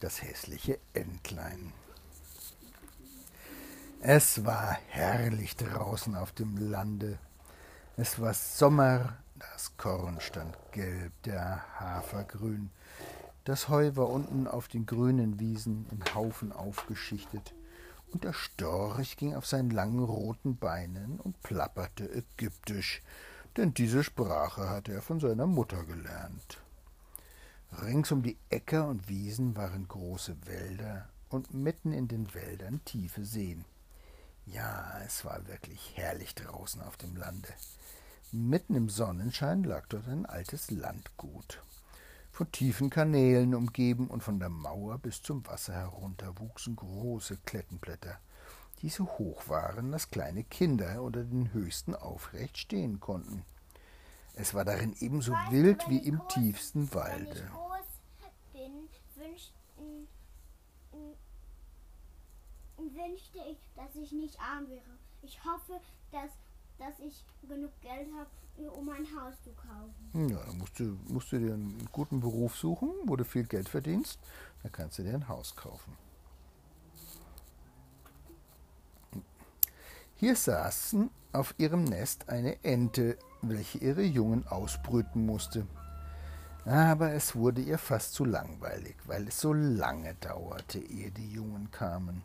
das hässliche Entlein. Es war herrlich draußen auf dem Lande. Es war Sommer, das Korn stand gelb, der Hafer grün. Das Heu war unten auf den grünen Wiesen in Haufen aufgeschichtet, und der Storch ging auf seinen langen roten Beinen und plapperte ägyptisch, denn diese Sprache hatte er von seiner Mutter gelernt. Rings um die Äcker und Wiesen waren große Wälder und mitten in den Wäldern tiefe Seen. Ja, es war wirklich herrlich draußen auf dem Lande. Mitten im Sonnenschein lag dort ein altes Landgut. Von tiefen Kanälen umgeben und von der Mauer bis zum Wasser herunter wuchsen große Klettenblätter, die so hoch waren, dass kleine Kinder unter den höchsten aufrecht stehen konnten. Es war darin ebenso wild wie im tiefsten Walde. Wenn ich groß bin, wünscht, wünschte ich, dass ich nicht arm wäre. Ich hoffe, dass, dass ich genug Geld habe, um ein Haus zu kaufen. Ja, dann musst du, musst du dir einen guten Beruf suchen, wo du viel Geld verdienst. Dann kannst du dir ein Haus kaufen. Hier saßen auf ihrem Nest eine Ente, welche ihre Jungen ausbrüten musste. Aber es wurde ihr fast zu langweilig, weil es so lange dauerte, ehe die Jungen kamen.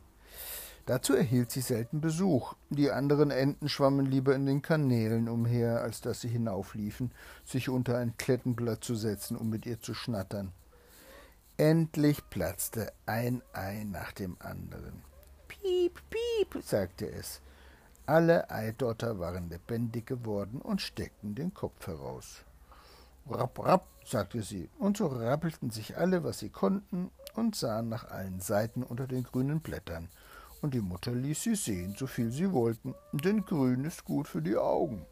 Dazu erhielt sie selten Besuch. Die anderen Enten schwammen lieber in den Kanälen umher, als dass sie hinaufliefen, sich unter ein Klettenblatt zu setzen, um mit ihr zu schnattern. Endlich platzte ein Ei nach dem anderen. Piep, piep, sagte es. Alle Eidotter waren lebendig geworden und steckten den Kopf heraus. Rapp, rapp, sagte sie, und so rappelten sich alle, was sie konnten, und sahen nach allen Seiten unter den grünen Blättern und die Mutter ließ sie sehen, so viel sie wollten, denn grün ist gut für die Augen.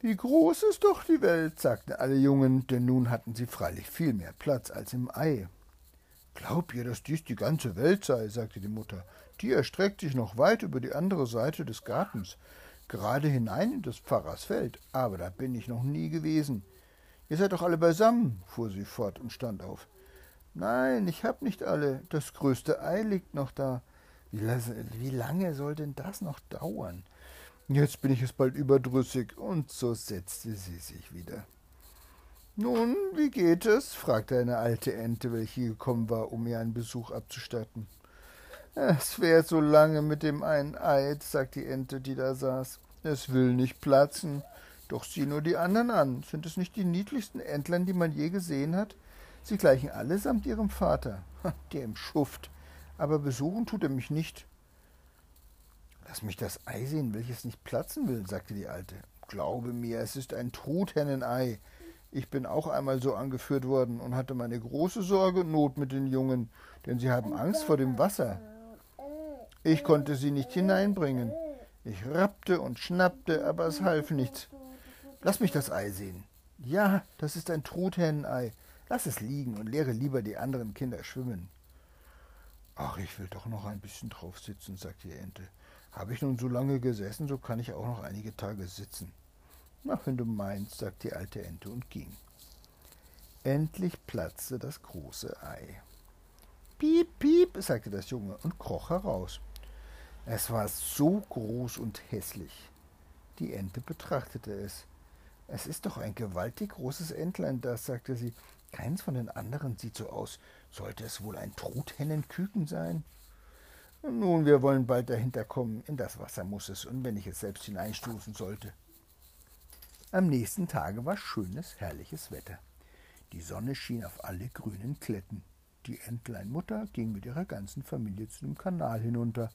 Wie groß ist doch die Welt, sagten alle Jungen, denn nun hatten sie freilich viel mehr Platz als im Ei. Glaub ihr, dass dies die ganze Welt sei, sagte die Mutter. Die erstreckt sich noch weit über die andere Seite des Gartens, gerade hinein in des Pfarrers Feld, aber da bin ich noch nie gewesen. Ihr seid doch alle beisammen, fuhr sie fort und stand auf. Nein, ich hab nicht alle. Das größte Ei liegt noch da. Wie, wie lange soll denn das noch dauern? Jetzt bin ich es bald überdrüssig. Und so setzte sie sich wieder. Nun, wie geht es? fragte eine alte Ente, welche gekommen war, um ihr einen Besuch abzustatten. Es währt so lange mit dem einen Eid, sagte die Ente, die da saß. Es will nicht platzen. Doch sieh nur die anderen an. Sind es nicht die niedlichsten Entlein, die man je gesehen hat? Sie gleichen allesamt ihrem Vater, der im Schuft, aber besuchen tut er mich nicht. Lass mich das Ei sehen, welches nicht platzen will, sagte die Alte. Glaube mir, es ist ein Truthennenei. Ich bin auch einmal so angeführt worden und hatte meine große Sorge und Not mit den Jungen, denn sie haben Angst vor dem Wasser. Ich konnte sie nicht hineinbringen. Ich rappte und schnappte, aber es half nichts. Lass mich das Ei sehen. Ja, das ist ein Truthennenei. Lass es liegen und lehre lieber die anderen Kinder schwimmen. Ach, ich will doch noch ein bisschen drauf sitzen, sagte die Ente. Habe ich nun so lange gesessen, so kann ich auch noch einige Tage sitzen. Na, wenn du meinst, sagte die alte Ente und ging. Endlich platzte das große Ei. Piep, piep, sagte das Junge und kroch heraus. Es war so groß und hässlich. Die Ente betrachtete es. Es ist doch ein gewaltig großes Entlein, das, sagte sie. Keins von den anderen sieht so aus. Sollte es wohl ein Truthennenküken sein? Nun, wir wollen bald dahinter kommen. In das Wasser muss es, und wenn ich es selbst hineinstoßen sollte. Am nächsten Tage war schönes, herrliches Wetter. Die Sonne schien auf alle grünen Kletten. Die Entleinmutter ging mit ihrer ganzen Familie zu dem Kanal hinunter.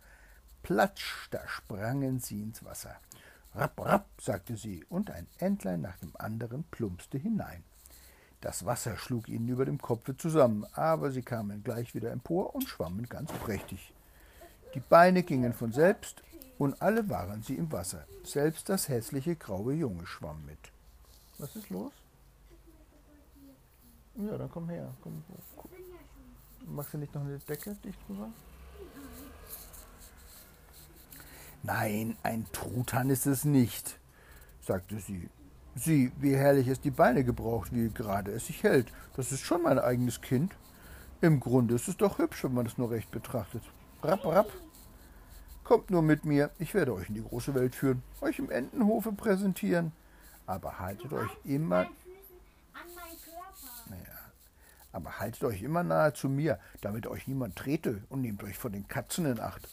Platsch, da sprangen sie ins Wasser. Rapp, rapp, sagte sie, und ein Entlein nach dem anderen plumpste hinein. Das Wasser schlug ihnen über dem Kopfe zusammen, aber sie kamen gleich wieder empor und schwammen ganz prächtig. Die Beine gingen von selbst und alle waren sie im Wasser. Selbst das hässliche graue Junge schwamm mit. Was ist los? Ja, dann komm her. Komm. Machst du nicht noch eine Decke dicht drüber? Nein, ein Truthahn ist es nicht, sagte sie Sieh, wie herrlich es die Beine gebraucht, wie gerade es sich hält. Das ist schon mein eigenes Kind. Im Grunde ist es doch hübsch, wenn man es nur recht betrachtet. Rapp, rapp. Kommt nur mit mir, ich werde euch in die große Welt führen, euch im Entenhofe präsentieren. Aber haltet euch immer. Naja, aber haltet euch immer nahe zu mir, damit euch niemand trete und nehmt euch vor den Katzen in Acht.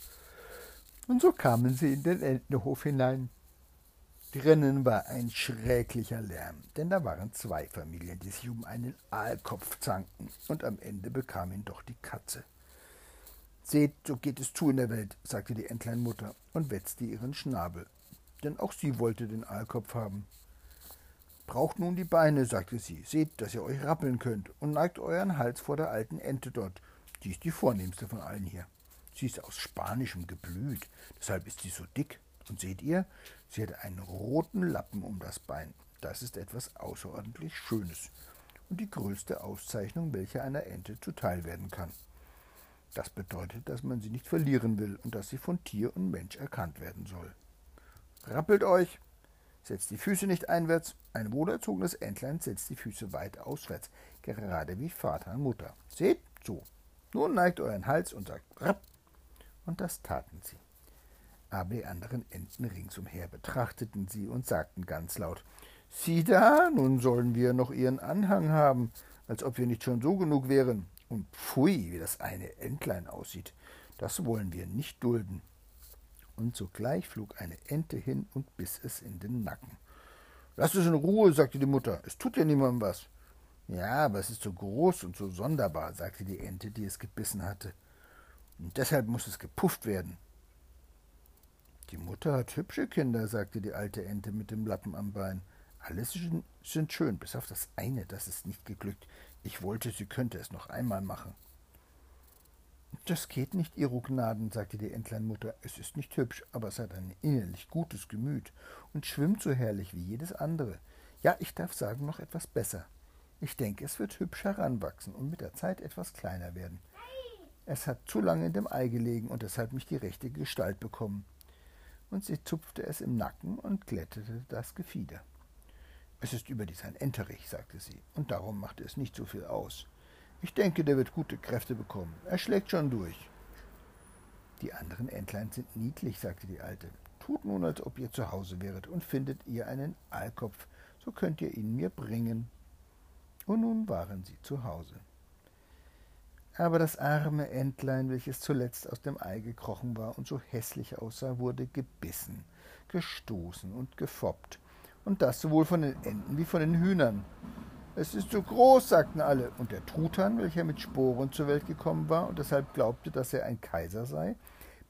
Und so kamen sie in den Entenhof hinein. Drinnen war ein schrecklicher Lärm, denn da waren zwei Familien, die sich um einen Aalkopf zankten, und am Ende bekam ihn doch die Katze. Seht, so geht es zu in der Welt, sagte die Entleinmutter und wetzte ihren Schnabel, denn auch sie wollte den Aalkopf haben. Braucht nun die Beine, sagte sie, seht, dass ihr euch rappeln könnt, und neigt euren Hals vor der alten Ente dort. Die ist die vornehmste von allen hier. Sie ist aus spanischem Geblüt, deshalb ist sie so dick. Und seht ihr, sie hat einen roten Lappen um das Bein. Das ist etwas außerordentlich Schönes und die größte Auszeichnung, welche einer Ente zuteil werden kann. Das bedeutet, dass man sie nicht verlieren will und dass sie von Tier und Mensch erkannt werden soll. Rappelt euch, setzt die Füße nicht einwärts. Ein wohlerzogenes Entlein setzt die Füße weit auswärts, gerade wie Vater und Mutter. Seht, so. Nun neigt euren Hals und sagt Rapp. Und das taten sie. Aber die anderen Enten ringsumher betrachteten sie und sagten ganz laut Sieh da, nun sollen wir noch ihren Anhang haben, als ob wir nicht schon so genug wären. Und pfui, wie das eine Entlein aussieht. Das wollen wir nicht dulden. Und sogleich flog eine Ente hin und biss es in den Nacken. Lass es in Ruhe, sagte die Mutter. Es tut ja niemandem was. Ja, aber es ist so groß und so sonderbar, sagte die Ente, die es gebissen hatte. Und deshalb muss es gepufft werden. Die Mutter hat hübsche Kinder, sagte die alte Ente mit dem Lappen am Bein. Alles sind schön, bis auf das eine, das ist nicht geglückt. Ich wollte, sie könnte es noch einmal machen. Das geht nicht, Ihro Gnaden, sagte die Entleinmutter. Es ist nicht hübsch, aber es hat ein innerlich gutes Gemüt und schwimmt so herrlich wie jedes andere. Ja, ich darf sagen, noch etwas besser. Ich denke, es wird hübsch heranwachsen und mit der Zeit etwas kleiner werden. Es hat zu lange in dem Ei gelegen und deshalb nicht die rechte Gestalt bekommen und sie zupfte es im Nacken und glättete das Gefieder. Es ist überdies ein Enterich, sagte sie, und darum machte es nicht so viel aus. Ich denke, der wird gute Kräfte bekommen. Er schlägt schon durch. Die anderen Entlein sind niedlich, sagte die Alte. Tut nun, als ob ihr zu Hause wäret und findet ihr einen Aalkopf, so könnt ihr ihn mir bringen. Und nun waren sie zu Hause. Aber das arme Entlein, welches zuletzt aus dem Ei gekrochen war und so hässlich aussah, wurde gebissen, gestoßen und gefoppt, und das sowohl von den Enten wie von den Hühnern. Es ist zu groß, sagten alle, und der Truthahn, welcher mit Sporen zur Welt gekommen war und deshalb glaubte, dass er ein Kaiser sei,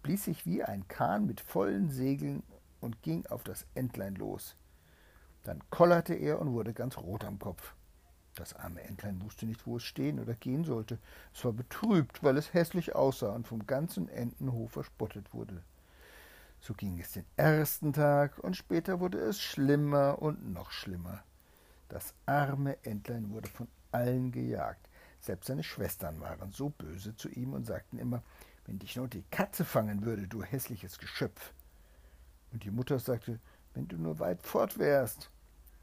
blies sich wie ein Kahn mit vollen Segeln und ging auf das Entlein los. Dann kollerte er und wurde ganz rot am Kopf. Das arme Entlein wusste nicht, wo es stehen oder gehen sollte. Es war betrübt, weil es hässlich aussah und vom ganzen Entenhof verspottet wurde. So ging es den ersten Tag, und später wurde es schlimmer und noch schlimmer. Das arme Entlein wurde von allen gejagt. Selbst seine Schwestern waren so böse zu ihm und sagten immer, wenn dich nur die Katze fangen würde, du hässliches Geschöpf. Und die Mutter sagte, wenn du nur weit fort wärst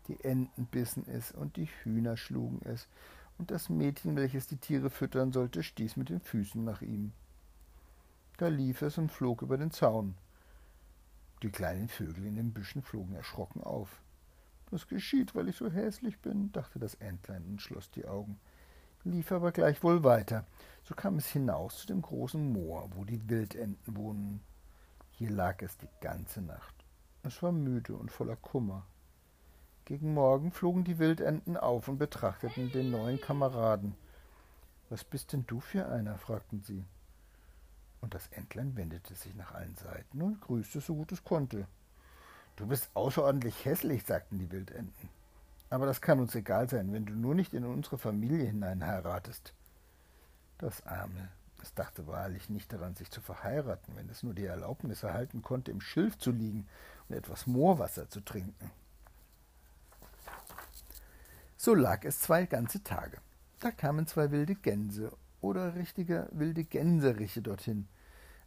die Enten bissen es und die Hühner schlugen es, und das Mädchen, welches die Tiere füttern sollte, stieß mit den Füßen nach ihm. Da lief es und flog über den Zaun. Die kleinen Vögel in den Büschen flogen erschrocken auf. Das geschieht, weil ich so hässlich bin, dachte das Entlein und schloss die Augen, lief aber gleichwohl weiter. So kam es hinaus zu dem großen Moor, wo die Wildenten wohnen. Hier lag es die ganze Nacht. Es war müde und voller Kummer. Gegen Morgen flogen die Wildenten auf und betrachteten den neuen Kameraden. Was bist denn du für einer? fragten sie. Und das Entlein wendete sich nach allen Seiten und grüßte so gut es konnte. Du bist außerordentlich hässlich, sagten die Wildenten. Aber das kann uns egal sein, wenn du nur nicht in unsere Familie hinein heiratest. Das Arme, es dachte wahrlich nicht daran, sich zu verheiraten, wenn es nur die Erlaubnis erhalten konnte, im Schilf zu liegen und etwas Moorwasser zu trinken. So lag es zwei ganze Tage. Da kamen zwei wilde Gänse oder richtige wilde Gänseriche dorthin.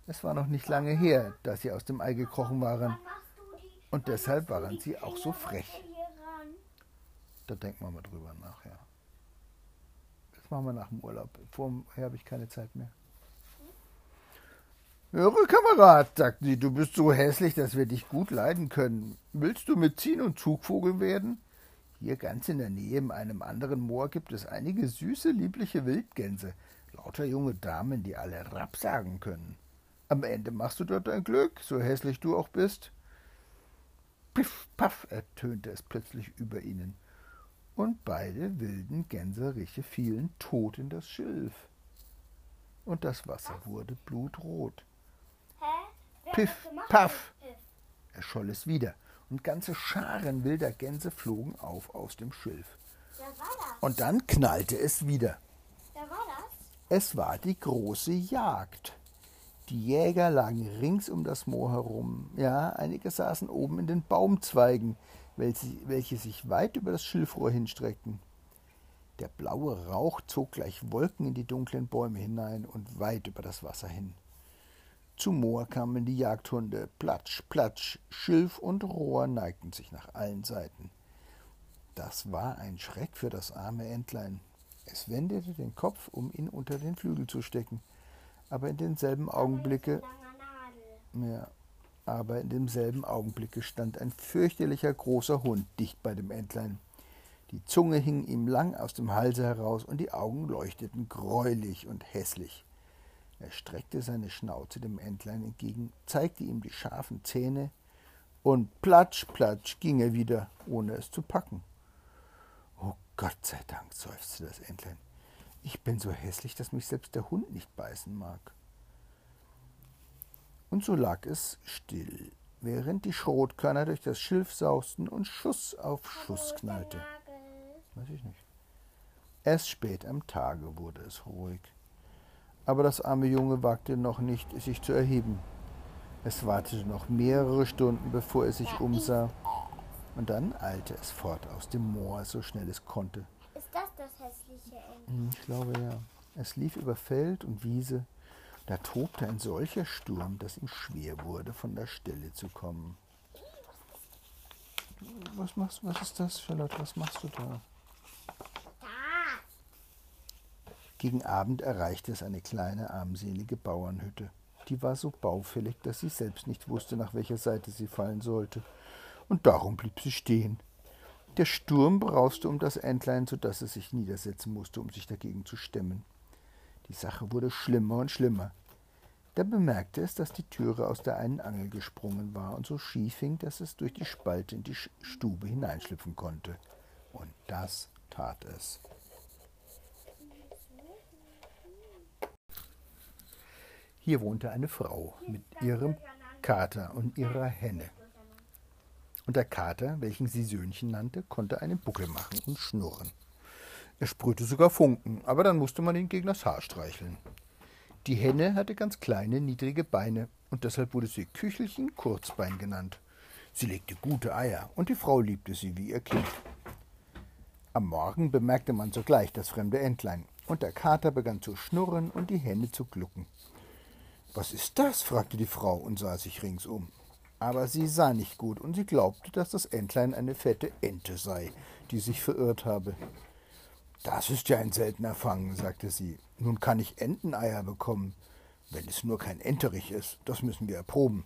Es war noch nicht lange her, dass sie aus dem Ei gekrochen waren. Und deshalb waren sie auch so frech. Da denkt man mal drüber nach, ja. machen wir nach dem Urlaub. Vorher habe ich keine Zeit mehr. Höre, Kamerad, sagten sie, du bist so hässlich, dass wir dich gut leiden können. Willst du mitziehen und Zugvogel werden? Hier ganz in der Nähe in einem anderen Moor gibt es einige süße, liebliche Wildgänse. Lauter junge Damen, die alle Rapp sagen können. Am Ende machst du dort dein Glück, so hässlich du auch bist. Piff, paff, ertönte es plötzlich über ihnen, und beide wilden Gänseriche fielen tot in das Schilf. Und das Wasser wurde blutrot. Piff, paff, erscholl es wieder, und ganze Scharen wilder Gänse flogen auf aus dem Schilf. Und dann knallte es wieder. Wer war das? Es war die große Jagd. Die Jäger lagen rings um das Moor herum. Ja, einige saßen oben in den Baumzweigen, welche, welche sich weit über das Schilfrohr hinstreckten. Der blaue Rauch zog gleich Wolken in die dunklen Bäume hinein und weit über das Wasser hin. Zum Moor kamen die Jagdhunde. Platsch, platsch, Schilf und Rohr neigten sich nach allen Seiten. Das war ein Schreck für das arme Entlein. Es wendete den Kopf, um ihn unter den Flügel zu stecken. Aber in denselben Augenblicke, ja, aber in demselben Augenblicke stand ein fürchterlicher großer Hund dicht bei dem Entlein. Die Zunge hing ihm lang aus dem Halse heraus und die Augen leuchteten greulich und hässlich. Er streckte seine Schnauze dem Entlein entgegen, zeigte ihm die scharfen Zähne, und platsch, platsch ging er wieder, ohne es zu packen. Oh Gott sei Dank, seufzte das Entlein. Ich bin so hässlich, dass mich selbst der Hund nicht beißen mag. Und so lag es still, während die Schrotkörner durch das Schilf sausten und Schuss auf Schuss knallte. Weiß ich nicht. Erst spät am Tage wurde es ruhig. Aber das arme Junge wagte noch nicht, sich zu erheben. Es wartete noch mehrere Stunden, bevor es sich umsah, und dann eilte es fort aus dem Moor, so schnell es konnte. Ist das das hässliche Ende? Hm, Ich glaube ja. Es lief über Feld und Wiese. Da tobte ein solcher Sturm, dass ihm schwer wurde, von der Stelle zu kommen. Was machst Was ist das, Charlotte? Was machst du da? Da! Gegen Abend erreichte es eine kleine, armselige Bauernhütte. Die war so baufällig, dass sie selbst nicht wusste, nach welcher Seite sie fallen sollte. Und darum blieb sie stehen. Der Sturm brauste um das Entlein, so dass es sich niedersetzen musste, um sich dagegen zu stemmen. Die Sache wurde schlimmer und schlimmer. Da bemerkte es, dass die Türe aus der einen Angel gesprungen war und so schief hing, dass es durch die Spalte in die Stube hineinschlüpfen konnte. Und das tat es. Hier wohnte eine Frau mit ihrem Kater und ihrer Henne. Und der Kater, welchen sie Söhnchen nannte, konnte einen Buckel machen und schnurren. Er sprühte sogar Funken, aber dann musste man ihn gegen das Haar streicheln. Die Henne hatte ganz kleine, niedrige Beine, und deshalb wurde sie Küchelchen Kurzbein genannt. Sie legte gute Eier, und die Frau liebte sie wie ihr Kind. Am Morgen bemerkte man sogleich das fremde Entlein, und der Kater begann zu schnurren und die Henne zu glucken. Was ist das? fragte die Frau und sah sich ringsum. Aber sie sah nicht gut, und sie glaubte, dass das Entlein eine fette Ente sei, die sich verirrt habe. Das ist ja ein seltener Fang, sagte sie. Nun kann ich Enteneier bekommen, wenn es nur kein Enterich ist. Das müssen wir erproben.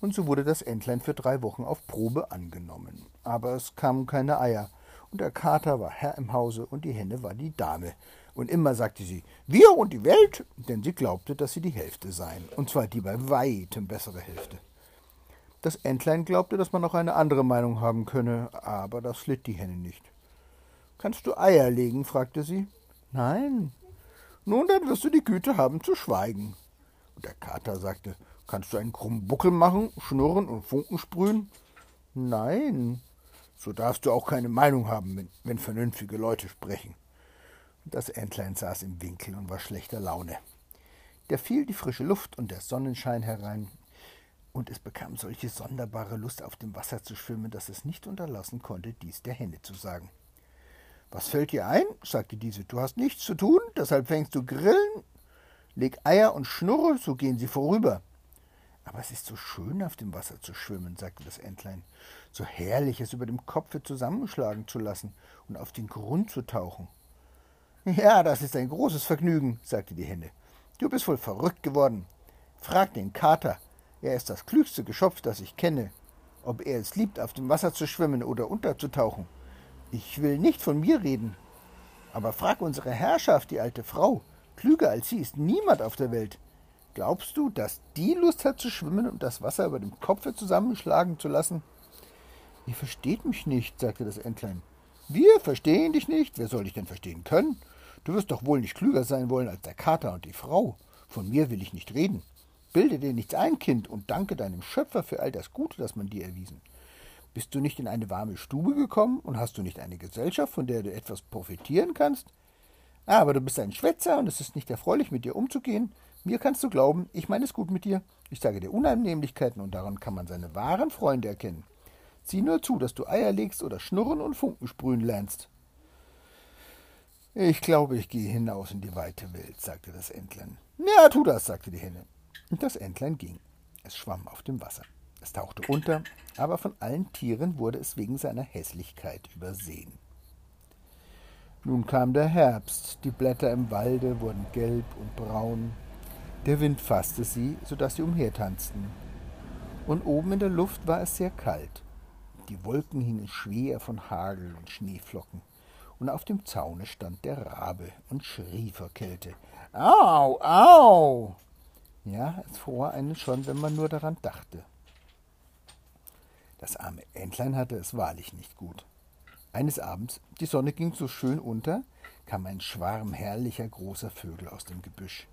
Und so wurde das Entlein für drei Wochen auf Probe angenommen. Aber es kamen keine Eier, und der Kater war Herr im Hause und die Henne war die Dame. Und immer sagte sie Wir und die Welt, denn sie glaubte, dass sie die Hälfte seien, und zwar die bei weitem bessere Hälfte. Das Entlein glaubte, dass man noch eine andere Meinung haben könne, aber das litt die Henne nicht. Kannst du Eier legen? fragte sie. Nein. Nun, dann wirst du die Güte haben zu schweigen. Und der Kater sagte, kannst du einen krummen Buckel machen, schnurren und Funken sprühen? Nein. So darfst du auch keine Meinung haben, wenn, wenn vernünftige Leute sprechen. Das Entlein saß im Winkel und war schlechter Laune. Da fiel die frische Luft und der Sonnenschein herein, und es bekam solche sonderbare Lust, auf dem Wasser zu schwimmen, dass es nicht unterlassen konnte, dies der Henne zu sagen. Was fällt dir ein? sagte diese. Du hast nichts zu tun, deshalb fängst du Grillen. Leg Eier und Schnurre, so gehen sie vorüber. Aber es ist so schön, auf dem Wasser zu schwimmen, sagte das Entlein. So herrlich, es über dem Kopfe zusammenschlagen zu lassen und auf den Grund zu tauchen. Ja, das ist ein großes Vergnügen, sagte die Henne. Du bist wohl verrückt geworden. Frag den Kater. Er ist das klügste Geschöpf, das ich kenne. Ob er es liebt, auf dem Wasser zu schwimmen oder unterzutauchen. Ich will nicht von mir reden. Aber frag unsere Herrschaft, die alte Frau. Klüger als sie ist niemand auf der Welt. Glaubst du, dass die Lust hat zu schwimmen und das Wasser über dem Kopfe zusammenschlagen zu lassen? Ihr versteht mich nicht, sagte das Entlein. Wir verstehen dich nicht? Wer soll dich denn verstehen können? Du wirst doch wohl nicht klüger sein wollen als der Kater und die Frau. Von mir will ich nicht reden. Bilde dir nichts ein, Kind, und danke deinem Schöpfer für all das Gute, das man dir erwiesen. Bist du nicht in eine warme Stube gekommen und hast du nicht eine Gesellschaft, von der du etwas profitieren kannst? Ah, aber du bist ein Schwätzer und es ist nicht erfreulich, mit dir umzugehen. Mir kannst du glauben, ich meine es gut mit dir. Ich sage dir Unannehmlichkeiten und daran kann man seine wahren Freunde erkennen. Sieh nur zu, dass du Eier legst oder schnurren und Funken sprühen lernst. Ich glaube, ich gehe hinaus in die weite Welt, sagte das Entlein. Ja, tu das, sagte die Henne. Und das Entlein ging. Es schwamm auf dem Wasser. Es tauchte unter, aber von allen Tieren wurde es wegen seiner Hässlichkeit übersehen. Nun kam der Herbst, die Blätter im Walde wurden gelb und braun, der Wind fasste sie, so dass sie umhertanzten. Und oben in der Luft war es sehr kalt. Die Wolken hingen schwer von Hagel und Schneeflocken, und auf dem Zaune stand der Rabe und schrie vor Kälte. Au, au! Ja, es fror einen schon, wenn man nur daran dachte. Das arme Entlein hatte es wahrlich nicht gut. Eines Abends, die Sonne ging so schön unter, kam ein Schwarm herrlicher großer Vögel aus dem Gebüsch.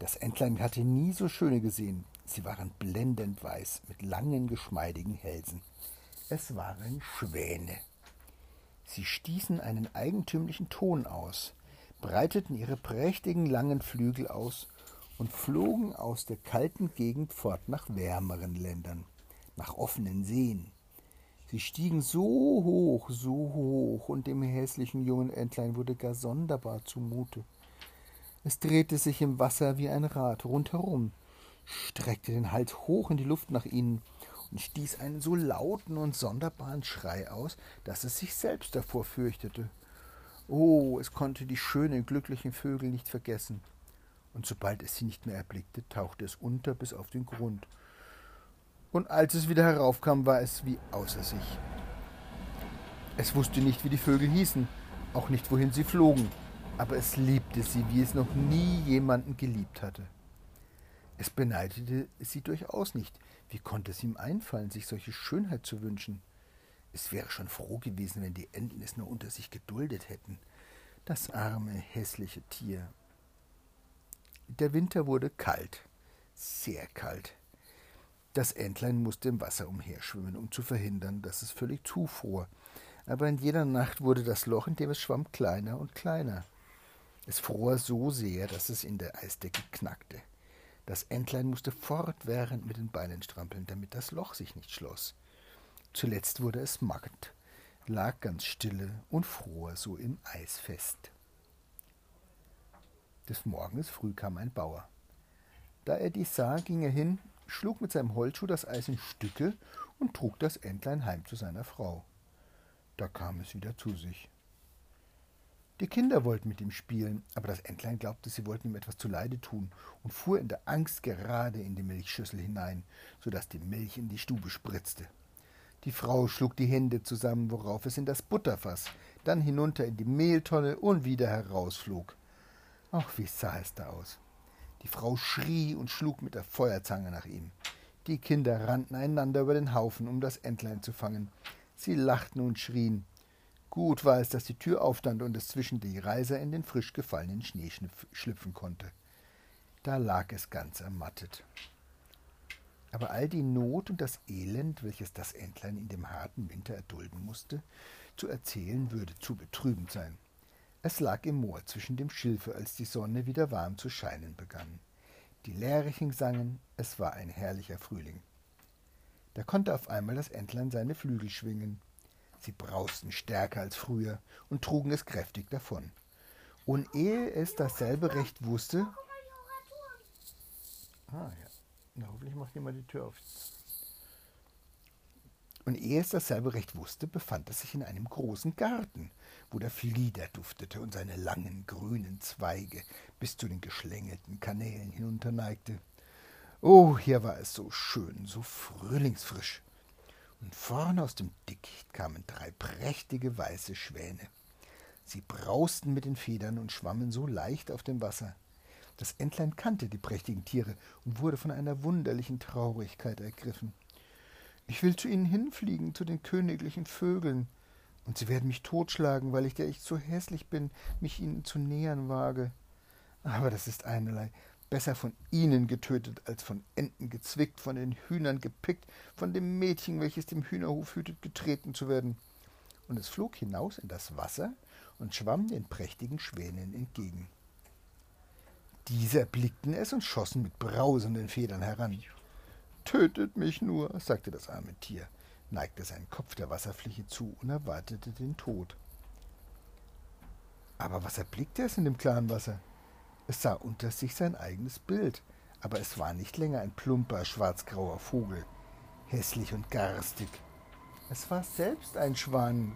Das Entlein hatte nie so schöne gesehen. Sie waren blendend weiß, mit langen, geschmeidigen Hälsen. Es waren Schwäne. Sie stießen einen eigentümlichen Ton aus, breiteten ihre prächtigen langen Flügel aus und flogen aus der kalten Gegend fort nach wärmeren Ländern, nach offenen Seen. Sie stiegen so hoch, so hoch, und dem hässlichen jungen Entlein wurde gar sonderbar zumute. Es drehte sich im Wasser wie ein Rad rundherum, streckte den Hals hoch in die Luft nach ihnen stieß einen so lauten und sonderbaren Schrei aus, dass es sich selbst davor fürchtete. Oh, es konnte die schönen, glücklichen Vögel nicht vergessen. Und sobald es sie nicht mehr erblickte, tauchte es unter bis auf den Grund. Und als es wieder heraufkam, war es wie außer sich. Es wusste nicht, wie die Vögel hießen, auch nicht, wohin sie flogen aber es liebte sie, wie es noch nie jemanden geliebt hatte. Es beneidete sie durchaus nicht. Wie konnte es ihm einfallen, sich solche Schönheit zu wünschen? Es wäre schon froh gewesen, wenn die Enten es nur unter sich geduldet hätten. Das arme, hässliche Tier. Der Winter wurde kalt, sehr kalt. Das Entlein musste im Wasser umherschwimmen, um zu verhindern, dass es völlig zufror. Aber in jeder Nacht wurde das Loch, in dem es schwamm, kleiner und kleiner. Es fror so sehr, dass es in der Eisdecke knackte. Das Entlein musste fortwährend mit den Beinen strampeln, damit das Loch sich nicht schloss. Zuletzt wurde es matt, lag ganz stille und fror so im Eis fest. Des Morgens früh kam ein Bauer. Da er dies sah, ging er hin, schlug mit seinem Holzschuh das Eis in Stücke und trug das Entlein heim zu seiner Frau. Da kam es wieder zu sich. Die Kinder wollten mit ihm spielen, aber das Entlein glaubte, sie wollten ihm etwas zuleide tun und fuhr in der Angst gerade in die Milchschüssel hinein, so dass die Milch in die Stube spritzte. Die Frau schlug die Hände zusammen, worauf es in das Butterfass, dann hinunter in die Mehltonne und wieder herausflog. Ach, wie sah es da aus! Die Frau schrie und schlug mit der Feuerzange nach ihm. Die Kinder rannten einander über den Haufen, um das Entlein zu fangen. Sie lachten und schrien. Gut war es, dass die Tür aufstand und es zwischen die Reiser in den frisch gefallenen Schnee schlüpfen konnte. Da lag es ganz ermattet. Aber all die Not und das Elend, welches das Entlein in dem harten Winter erdulden musste, zu erzählen würde zu betrübend sein. Es lag im Moor zwischen dem Schilfe, als die Sonne wieder warm zu scheinen begann. Die Lerchen sangen, es war ein herrlicher Frühling. Da konnte auf einmal das Entlein seine Flügel schwingen. Sie brausten stärker als früher und trugen es kräftig davon. Und ehe es dasselbe recht wusste. Ah ja. Na, hoffentlich macht jemand die Tür auf. Und ehe es dasselbe recht wusste, befand es sich in einem großen Garten, wo der Flieder duftete und seine langen grünen Zweige bis zu den geschlängelten Kanälen hinunterneigte. Oh, hier war es so schön, so frühlingsfrisch. Und vorne aus dem Dickicht kamen drei prächtige weiße Schwäne. Sie brausten mit den Federn und schwammen so leicht auf dem Wasser. Das Entlein kannte die prächtigen Tiere und wurde von einer wunderlichen Traurigkeit ergriffen. Ich will zu ihnen hinfliegen, zu den königlichen Vögeln, und sie werden mich totschlagen, weil ich der ich so hässlich bin, mich ihnen zu nähern wage. Aber das ist einerlei. Besser von ihnen getötet, als von Enten gezwickt, von den Hühnern gepickt, von dem Mädchen, welches dem Hühnerhof hütet, getreten zu werden. Und es flog hinaus in das Wasser und schwamm den prächtigen Schwänen entgegen. Diese erblickten es und schossen mit brausenden Federn heran. Tötet mich nur, sagte das arme Tier, neigte seinen Kopf der Wasserfläche zu und erwartete den Tod. Aber was erblickte es in dem klaren Wasser? Es sah unter sich sein eigenes Bild, aber es war nicht länger ein plumper, schwarzgrauer Vogel, hässlich und garstig. Es war selbst ein Schwan.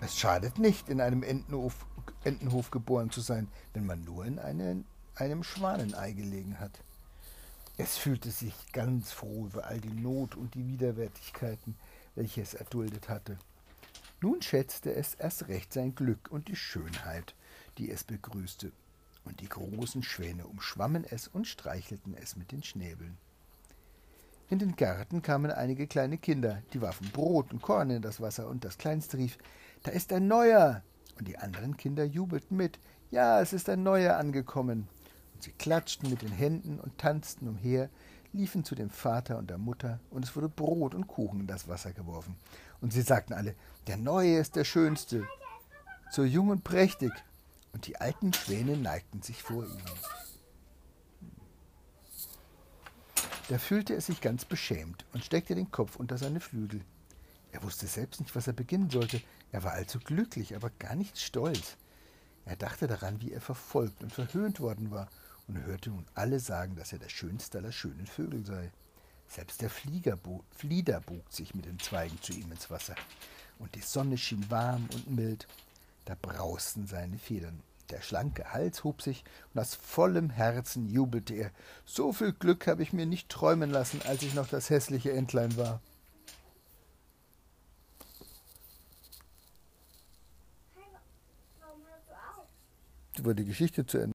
Es schadet nicht, in einem Entenhof, Entenhof geboren zu sein, wenn man nur in eine, einem Schwanenei gelegen hat. Es fühlte sich ganz froh über all die Not und die Widerwärtigkeiten, welche es erduldet hatte. Nun schätzte es erst recht sein Glück und die Schönheit, die es begrüßte, und die großen Schwäne umschwammen es und streichelten es mit den Schnäbeln. In den Garten kamen einige kleine Kinder, die warfen Brot und Korn in das Wasser, und das Kleinste rief Da ist ein neuer. Und die anderen Kinder jubelten mit Ja, es ist ein neuer angekommen. Und sie klatschten mit den Händen und tanzten umher, liefen zu dem Vater und der Mutter, und es wurde Brot und Kuchen in das Wasser geworfen. Und sie sagten alle Der neue ist der schönste, so jung und prächtig. Und die alten Schwäne neigten sich vor ihm. Da fühlte er sich ganz beschämt und steckte den Kopf unter seine Flügel. Er wusste selbst nicht, was er beginnen sollte. Er war allzu glücklich, aber gar nicht stolz. Er dachte daran, wie er verfolgt und verhöhnt worden war, und hörte nun alle sagen, dass er der schönste aller schönen Vögel sei. Selbst der Flieder bog sich mit den Zweigen zu ihm ins Wasser, und die Sonne schien warm und mild. Da brausten seine Federn. Der schlanke Hals hob sich, und aus vollem Herzen jubelte er. So viel Glück habe ich mir nicht träumen lassen, als ich noch das hässliche Entlein war. Auf? Die Geschichte zu Ende.